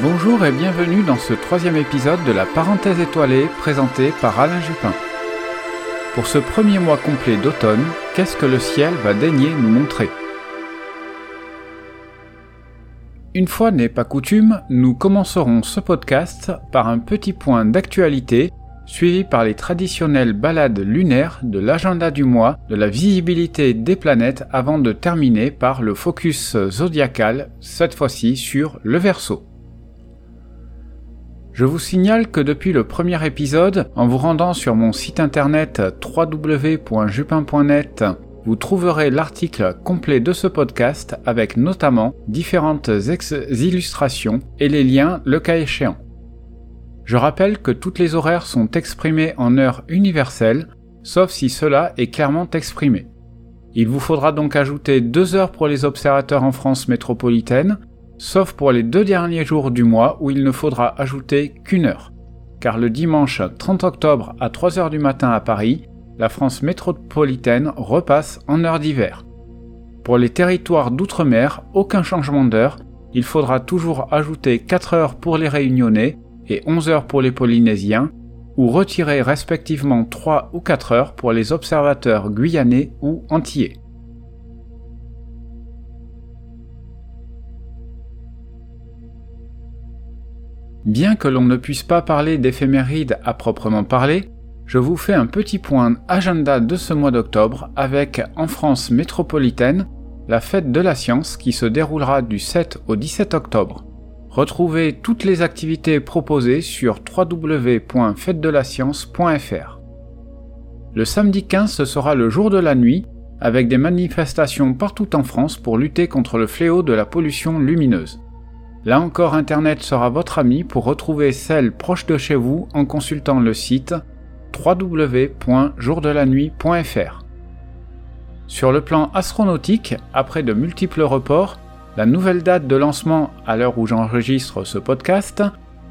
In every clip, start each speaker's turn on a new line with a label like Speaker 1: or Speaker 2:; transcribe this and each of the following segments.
Speaker 1: Bonjour et bienvenue dans ce troisième épisode de la parenthèse étoilée présentée par Alain Jupin. Pour ce premier mois complet d'automne, qu'est-ce que le ciel va daigner nous montrer? Une fois n'est pas coutume, nous commencerons ce podcast par un petit point d'actualité suivi par les traditionnelles balades lunaires de l'agenda du mois, de la visibilité des planètes avant de terminer par le focus zodiacal, cette fois-ci sur le Verseau. Je vous signale que depuis le premier épisode, en vous rendant sur mon site internet www.jupin.net, vous trouverez l'article complet de ce podcast avec notamment différentes illustrations et les liens le cas échéant. Je rappelle que toutes les horaires sont exprimés en heure universelle, sauf si cela est clairement exprimé. Il vous faudra donc ajouter deux heures pour les observateurs en France métropolitaine sauf pour les deux derniers jours du mois où il ne faudra ajouter qu'une heure. Car le dimanche 30 octobre à 3h du matin à Paris, la France métropolitaine repasse en heure d'hiver. Pour les territoires d'outre-mer, aucun changement d'heure, il faudra toujours ajouter 4 heures pour les réunionnais et 11 heures pour les polynésiens, ou retirer respectivement 3 ou 4 heures pour les observateurs guyanais ou antillais. Bien que l'on ne puisse pas parler d'éphémérides à proprement parler, je vous fais un petit point agenda de ce mois d'octobre avec en France métropolitaine la fête de la science qui se déroulera du 7 au 17 octobre. Retrouvez toutes les activités proposées sur www.fêtedelascience.fr. Le samedi 15 ce sera le jour de la nuit avec des manifestations partout en France pour lutter contre le fléau de la pollution lumineuse. Là encore, Internet sera votre ami pour retrouver celle proche de chez vous en consultant le site www.jourdelanuit.fr. Sur le plan astronautique, après de multiples reports, la nouvelle date de lancement à l'heure où j'enregistre ce podcast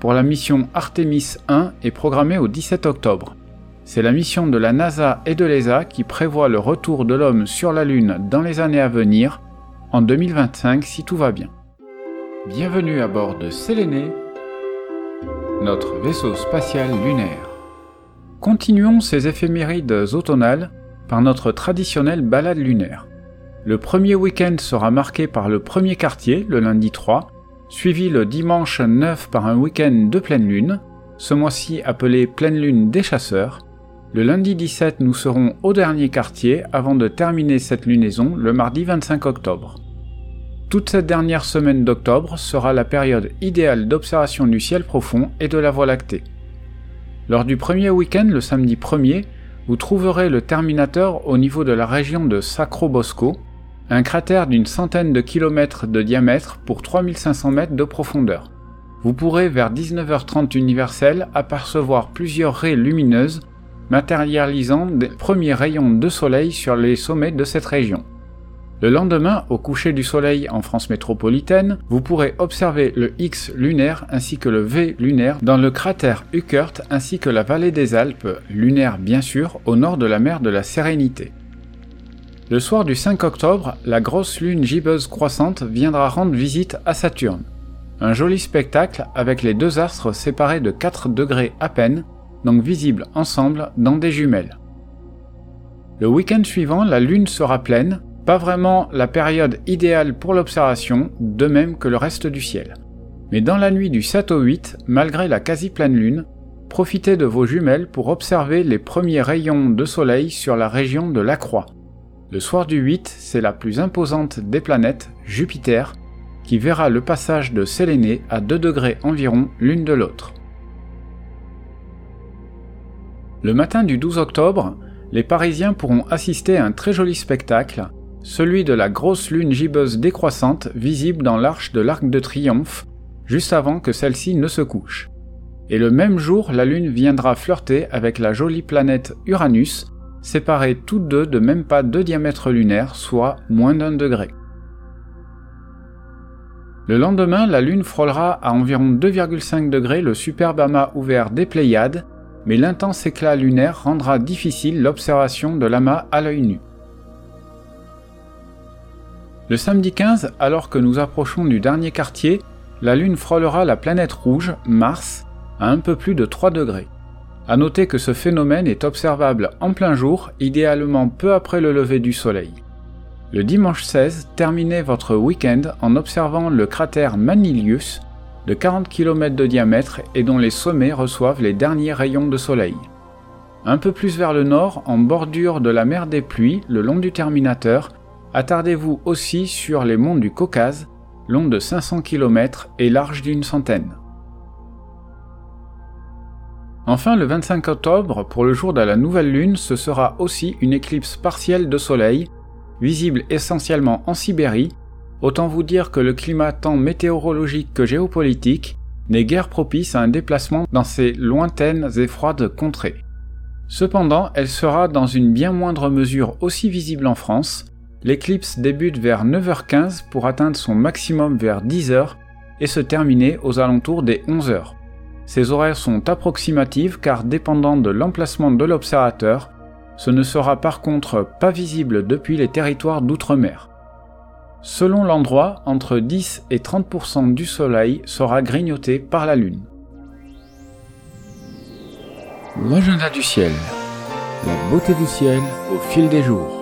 Speaker 1: pour la mission Artemis 1 est programmée au 17 octobre. C'est la mission de la NASA et de l'ESA qui prévoit le retour de l'homme sur la Lune dans les années à venir, en 2025 si tout va bien. Bienvenue à bord de Séléné, notre vaisseau spatial lunaire. Continuons ces éphémérides automnales par notre traditionnelle balade lunaire. Le premier week-end sera marqué par le premier quartier, le lundi 3, suivi le dimanche 9 par un week-end de pleine lune, ce mois-ci appelé pleine lune des chasseurs. Le lundi 17, nous serons au dernier quartier avant de terminer cette lunaison le mardi 25 octobre. Toute cette dernière semaine d'octobre sera la période idéale d'observation du ciel profond et de la Voie lactée. Lors du premier week-end, le samedi 1er, vous trouverez le Terminateur au niveau de la région de Sacro Bosco, un cratère d'une centaine de kilomètres de diamètre pour 3500 mètres de profondeur. Vous pourrez vers 19h30 universel apercevoir plusieurs raies lumineuses matérialisant des premiers rayons de soleil sur les sommets de cette région. Le lendemain, au coucher du soleil en France métropolitaine, vous pourrez observer le X lunaire ainsi que le V lunaire dans le cratère Huckert ainsi que la vallée des Alpes, lunaire bien sûr, au nord de la mer de la Sérénité. Le soir du 5 octobre, la grosse lune gibbeuse croissante viendra rendre visite à Saturne. Un joli spectacle avec les deux astres séparés de 4 degrés à peine, donc visibles ensemble dans des jumelles. Le week-end suivant, la lune sera pleine, pas vraiment la période idéale pour l'observation, de même que le reste du ciel. Mais dans la nuit du 7 au 8, malgré la quasi-pleine lune, profitez de vos jumelles pour observer les premiers rayons de soleil sur la région de la Croix. Le soir du 8, c'est la plus imposante des planètes, Jupiter, qui verra le passage de Séléné à 2 degrés environ l'une de l'autre. Le matin du 12 octobre, les Parisiens pourront assister à un très joli spectacle celui de la grosse lune gibbeuse décroissante visible dans l'arche de l'Arc de Triomphe, juste avant que celle-ci ne se couche. Et le même jour, la lune viendra flirter avec la jolie planète Uranus, séparée toutes deux de même pas deux diamètres lunaires, soit moins d'un degré. Le lendemain, la Lune frôlera à environ 2,5 degrés le superbe amas ouvert des Pléiades, mais l'intense éclat lunaire rendra difficile l'observation de l'amas à l'œil nu. Le samedi 15, alors que nous approchons du dernier quartier, la Lune frôlera la planète rouge, Mars, à un peu plus de 3 degrés. A noter que ce phénomène est observable en plein jour, idéalement peu après le lever du Soleil. Le dimanche 16, terminez votre week-end en observant le cratère Manilius, de 40 km de diamètre et dont les sommets reçoivent les derniers rayons de soleil. Un peu plus vers le nord, en bordure de la mer des pluies, le long du Terminateur, attardez-vous aussi sur les monts du Caucase, long de 500 km et large d'une centaine. Enfin, le 25 octobre, pour le jour de la nouvelle lune, ce sera aussi une éclipse partielle de soleil, visible essentiellement en Sibérie, autant vous dire que le climat tant météorologique que géopolitique n'est guère propice à un déplacement dans ces lointaines et froides contrées. Cependant, elle sera dans une bien moindre mesure aussi visible en France. L'éclipse débute vers 9h15 pour atteindre son maximum vers 10h et se terminer aux alentours des 11h. Ces horaires sont approximatifs car dépendant de l'emplacement de l'observateur, ce ne sera par contre pas visible depuis les territoires d'outre-mer. Selon l'endroit, entre 10 et 30% du Soleil sera grignoté par la Lune. L'agenda du ciel. La beauté du ciel au fil des jours.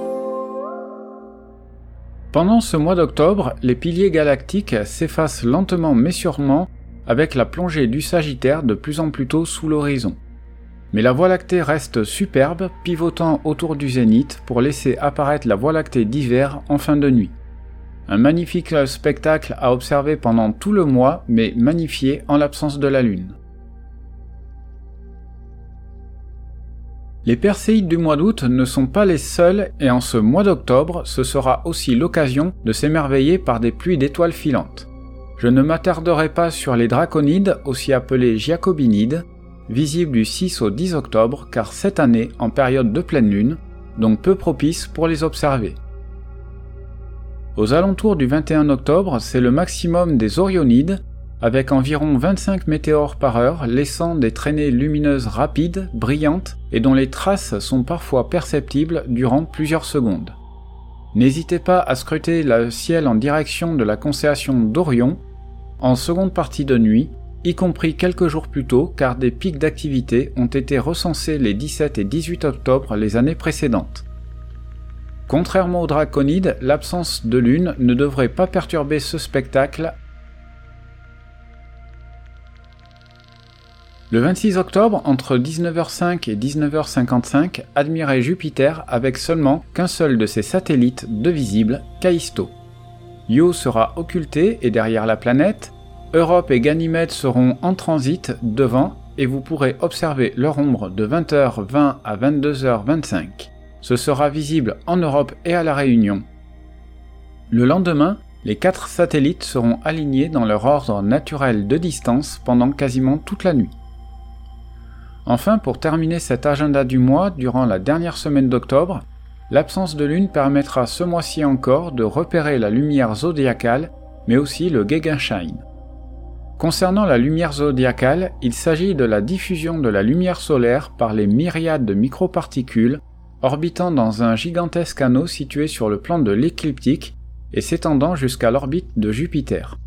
Speaker 1: Pendant ce mois d'octobre, les piliers galactiques s'effacent lentement mais sûrement avec la plongée du Sagittaire de plus en plus tôt sous l'horizon. Mais la Voie lactée reste superbe, pivotant autour du zénith pour laisser apparaître la Voie lactée d'hiver en fin de nuit. Un magnifique spectacle à observer pendant tout le mois, mais magnifié en l'absence de la Lune. Les perséides du mois d'août ne sont pas les seuls et en ce mois d'octobre, ce sera aussi l'occasion de s'émerveiller par des pluies d'étoiles filantes. Je ne m'attarderai pas sur les draconides, aussi appelés giacobinides, visibles du 6 au 10 octobre car cette année en période de pleine lune, donc peu propice pour les observer. Aux alentours du 21 octobre, c'est le maximum des Orionides avec environ 25 météores par heure, laissant des traînées lumineuses rapides, brillantes, et dont les traces sont parfois perceptibles durant plusieurs secondes. N'hésitez pas à scruter le ciel en direction de la constellation d'Orion, en seconde partie de nuit, y compris quelques jours plus tôt, car des pics d'activité ont été recensés les 17 et 18 octobre les années précédentes. Contrairement aux draconides, l'absence de lune ne devrait pas perturber ce spectacle Le 26 octobre, entre 19h05 et 19h55, admirez Jupiter avec seulement qu'un seul de ses satellites de visible, Callisto. Io sera occulté et derrière la planète, Europe et Ganymède seront en transit devant et vous pourrez observer leur ombre de 20h20 à 22h25. Ce sera visible en Europe et à la Réunion. Le lendemain, les quatre satellites seront alignés dans leur ordre naturel de distance pendant quasiment toute la nuit. Enfin, pour terminer cet agenda du mois durant la dernière semaine d'octobre, l'absence de lune permettra ce mois-ci encore de repérer la lumière zodiacale, mais aussi le Gegenschein. Concernant la lumière zodiacale, il s'agit de la diffusion de la lumière solaire par les myriades de microparticules orbitant dans un gigantesque anneau situé sur le plan de l'écliptique et s'étendant jusqu'à l'orbite de Jupiter.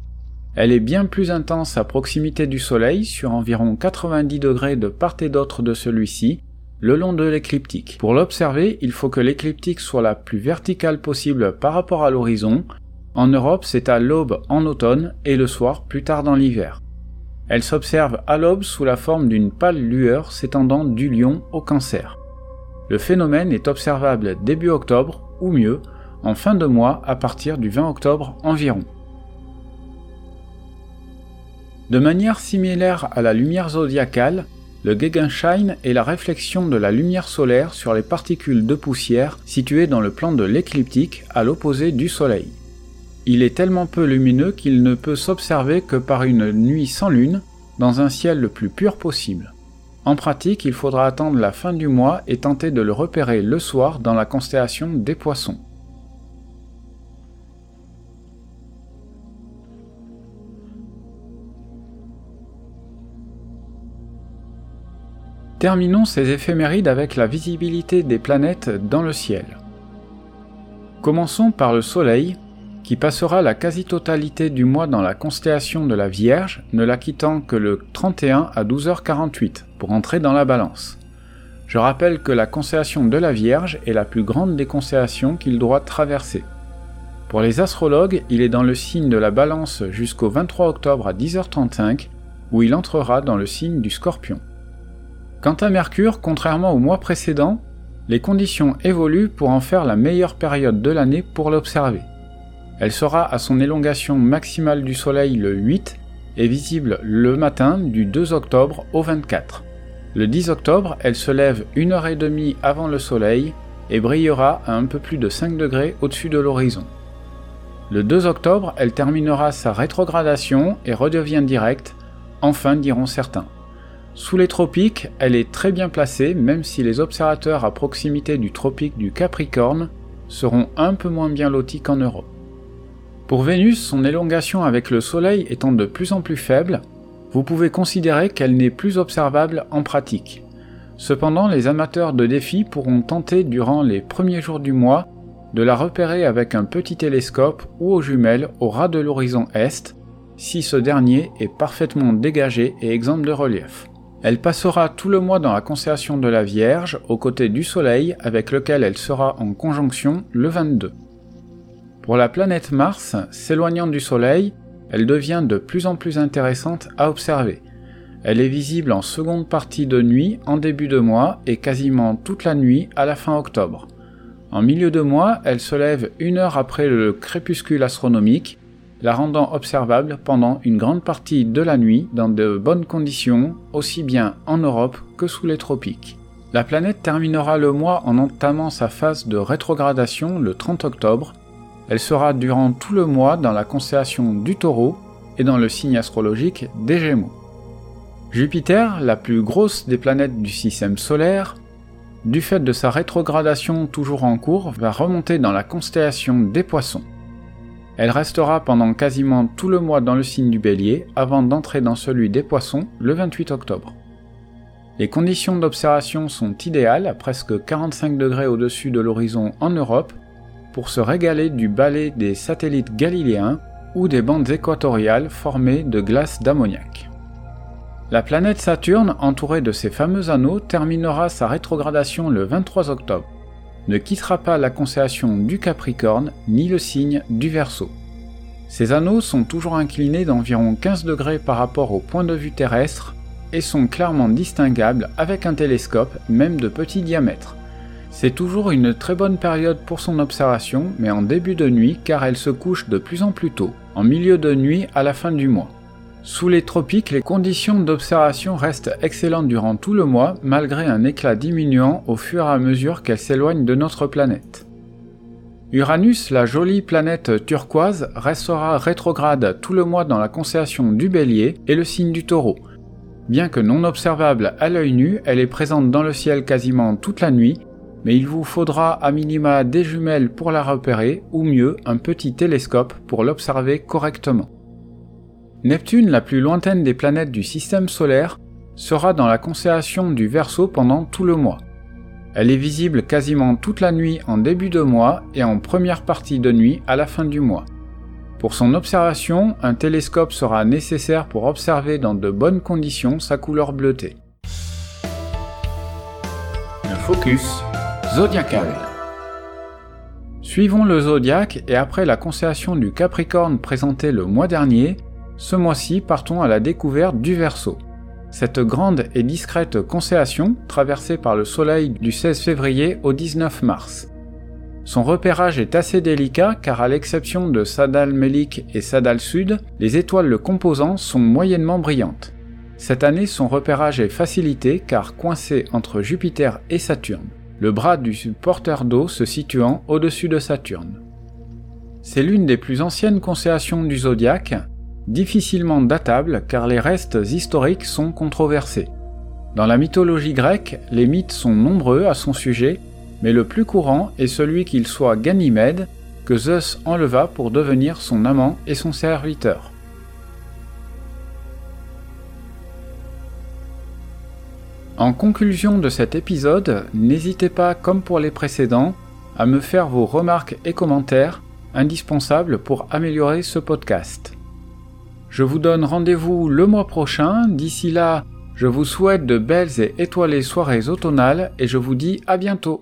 Speaker 1: Elle est bien plus intense à proximité du Soleil, sur environ 90 degrés de part et d'autre de celui-ci, le long de l'écliptique. Pour l'observer, il faut que l'écliptique soit la plus verticale possible par rapport à l'horizon. En Europe, c'est à l'aube en automne et le soir plus tard dans l'hiver. Elle s'observe à l'aube sous la forme d'une pâle lueur s'étendant du lion au cancer. Le phénomène est observable début octobre, ou mieux, en fin de mois à partir du 20 octobre environ. De manière similaire à la lumière zodiacale, le Gegenschein est la réflexion de la lumière solaire sur les particules de poussière situées dans le plan de l'écliptique à l'opposé du Soleil. Il est tellement peu lumineux qu'il ne peut s'observer que par une nuit sans lune, dans un ciel le plus pur possible. En pratique, il faudra attendre la fin du mois et tenter de le repérer le soir dans la constellation des poissons. Terminons ces éphémérides avec la visibilité des planètes dans le ciel. Commençons par le Soleil. qui passera la quasi-totalité du mois dans la constellation de la Vierge, ne la quittant que le 31 à 12h48 pour entrer dans la balance. Je rappelle que la constellation de la Vierge est la plus grande des constellations qu'il doit traverser. Pour les astrologues, il est dans le signe de la balance jusqu'au 23 octobre à 10h35, où il entrera dans le signe du scorpion. Quant à Mercure, contrairement au mois précédent, les conditions évoluent pour en faire la meilleure période de l'année pour l'observer. Elle sera à son élongation maximale du Soleil le 8 et visible le matin du 2 octobre au 24. Le 10 octobre, elle se lève une heure et demie avant le Soleil et brillera à un peu plus de 5 degrés au-dessus de l'horizon. Le 2 octobre, elle terminera sa rétrogradation et redevient directe, enfin diront certains. Sous les tropiques, elle est très bien placée même si les observateurs à proximité du tropique du Capricorne seront un peu moins bien lotis qu'en Europe. Pour Vénus, son élongation avec le Soleil étant de plus en plus faible, vous pouvez considérer qu'elle n'est plus observable en pratique. Cependant, les amateurs de défis pourront tenter durant les premiers jours du mois de la repérer avec un petit télescope ou aux jumelles au ras de l'horizon est, si ce dernier est parfaitement dégagé et exempt de relief. Elle passera tout le mois dans la constellation de la Vierge, aux côtés du Soleil, avec lequel elle sera en conjonction le 22. Pour la planète Mars, s'éloignant du Soleil, elle devient de plus en plus intéressante à observer. Elle est visible en seconde partie de nuit en début de mois et quasiment toute la nuit à la fin octobre. En milieu de mois, elle se lève une heure après le crépuscule astronomique la rendant observable pendant une grande partie de la nuit dans de bonnes conditions, aussi bien en Europe que sous les tropiques. La planète terminera le mois en entamant sa phase de rétrogradation le 30 octobre. Elle sera durant tout le mois dans la constellation du taureau et dans le signe astrologique des Gémeaux. Jupiter, la plus grosse des planètes du système solaire, du fait de sa rétrogradation toujours en cours, va remonter dans la constellation des Poissons. Elle restera pendant quasiment tout le mois dans le signe du bélier avant d'entrer dans celui des poissons le 28 octobre. Les conditions d'observation sont idéales à presque 45 degrés au-dessus de l'horizon en Europe pour se régaler du balai des satellites galiléens ou des bandes équatoriales formées de glace d'ammoniac. La planète Saturne, entourée de ses fameux anneaux, terminera sa rétrogradation le 23 octobre ne quittera pas la constellation du Capricorne ni le signe du Verseau. Ces anneaux sont toujours inclinés d'environ 15 degrés par rapport au point de vue terrestre et sont clairement distinguables avec un télescope même de petit diamètre. C'est toujours une très bonne période pour son observation, mais en début de nuit car elle se couche de plus en plus tôt, en milieu de nuit à la fin du mois. Sous les tropiques, les conditions d'observation restent excellentes durant tout le mois, malgré un éclat diminuant au fur et à mesure qu'elle s'éloigne de notre planète. Uranus, la jolie planète turquoise, restera rétrograde tout le mois dans la constellation du Bélier et le signe du Taureau. Bien que non observable à l'œil nu, elle est présente dans le ciel quasiment toute la nuit, mais il vous faudra à minima des jumelles pour la repérer, ou mieux un petit télescope pour l'observer correctement. Neptune, la plus lointaine des planètes du système solaire, sera dans la constellation du Verseau pendant tout le mois. Elle est visible quasiment toute la nuit en début de mois et en première partie de nuit à la fin du mois. Pour son observation, un télescope sera nécessaire pour observer dans de bonnes conditions sa couleur bleutée. Le focus zodiacal. Suivons le zodiaque et après la constellation du Capricorne présentée le mois dernier, ce mois-ci, partons à la découverte du Verseau. Cette grande et discrète constellation, traversée par le Soleil du 16 février au 19 mars. Son repérage est assez délicat car à l'exception de Sadal Melik et Sadal Sud, les étoiles le composant sont moyennement brillantes. Cette année, son repérage est facilité car coincé entre Jupiter et Saturne, le bras du porteur d'eau se situant au-dessus de Saturne. C'est l'une des plus anciennes constellations du zodiaque difficilement datable car les restes historiques sont controversés. Dans la mythologie grecque, les mythes sont nombreux à son sujet, mais le plus courant est celui qu'il soit Ganymède, que Zeus enleva pour devenir son amant et son serviteur. En conclusion de cet épisode, n'hésitez pas, comme pour les précédents, à me faire vos remarques et commentaires indispensable pour améliorer ce podcast. Je vous donne rendez-vous le mois prochain. D'ici là, je vous souhaite de belles et étoilées soirées automnales et je vous dis à bientôt.